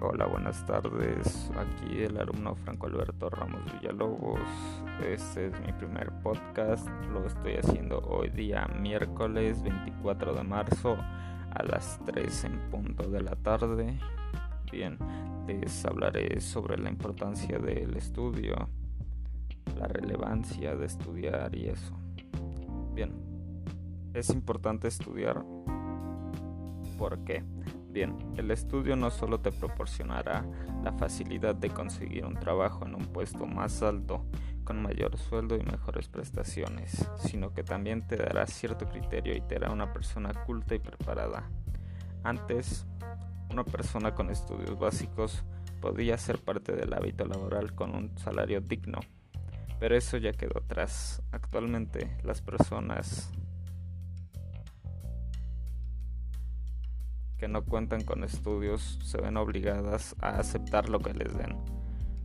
Hola, buenas tardes. Aquí el alumno Franco Alberto Ramos Villalobos. Este es mi primer podcast. Lo estoy haciendo hoy día miércoles 24 de marzo a las 3 en punto de la tarde. Bien, les hablaré sobre la importancia del estudio, la relevancia de estudiar y eso. Bien, es importante estudiar. ¿Por qué? Bien, el estudio no solo te proporcionará la facilidad de conseguir un trabajo en un puesto más alto, con mayor sueldo y mejores prestaciones, sino que también te dará cierto criterio y te hará una persona culta y preparada. Antes, una persona con estudios básicos podía ser parte del hábito laboral con un salario digno, pero eso ya quedó atrás. Actualmente las personas que no cuentan con estudios se ven obligadas a aceptar lo que les den.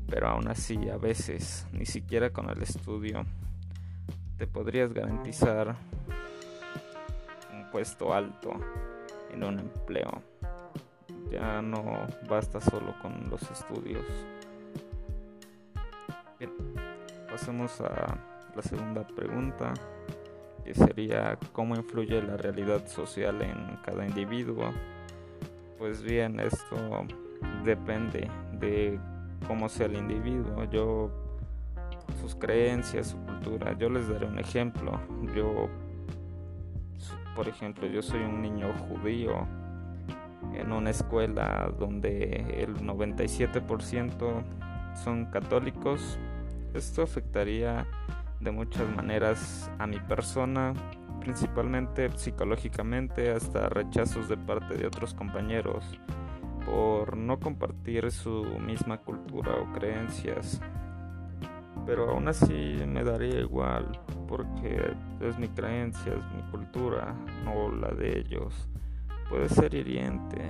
Pero aún así, a veces, ni siquiera con el estudio, te podrías garantizar un puesto alto en un empleo. Ya no basta solo con los estudios. Bien, pasemos a la segunda pregunta, que sería cómo influye la realidad social en cada individuo pues bien, esto depende de cómo sea el individuo. Yo, sus creencias, su cultura. Yo les daré un ejemplo. Yo, por ejemplo, yo soy un niño judío en una escuela donde el 97% son católicos. Esto afectaría de muchas maneras a mi persona, principalmente psicológicamente, hasta rechazos de parte de otros compañeros por no compartir su misma cultura o creencias. Pero aún así me daría igual, porque es mi creencia, es mi cultura, no la de ellos. Puede ser hiriente,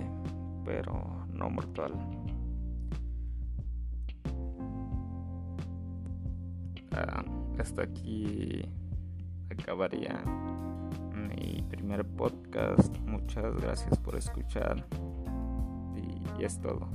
pero no mortal. Ah, hasta aquí acabaría mi primer podcast. Muchas gracias por escuchar y, es todo.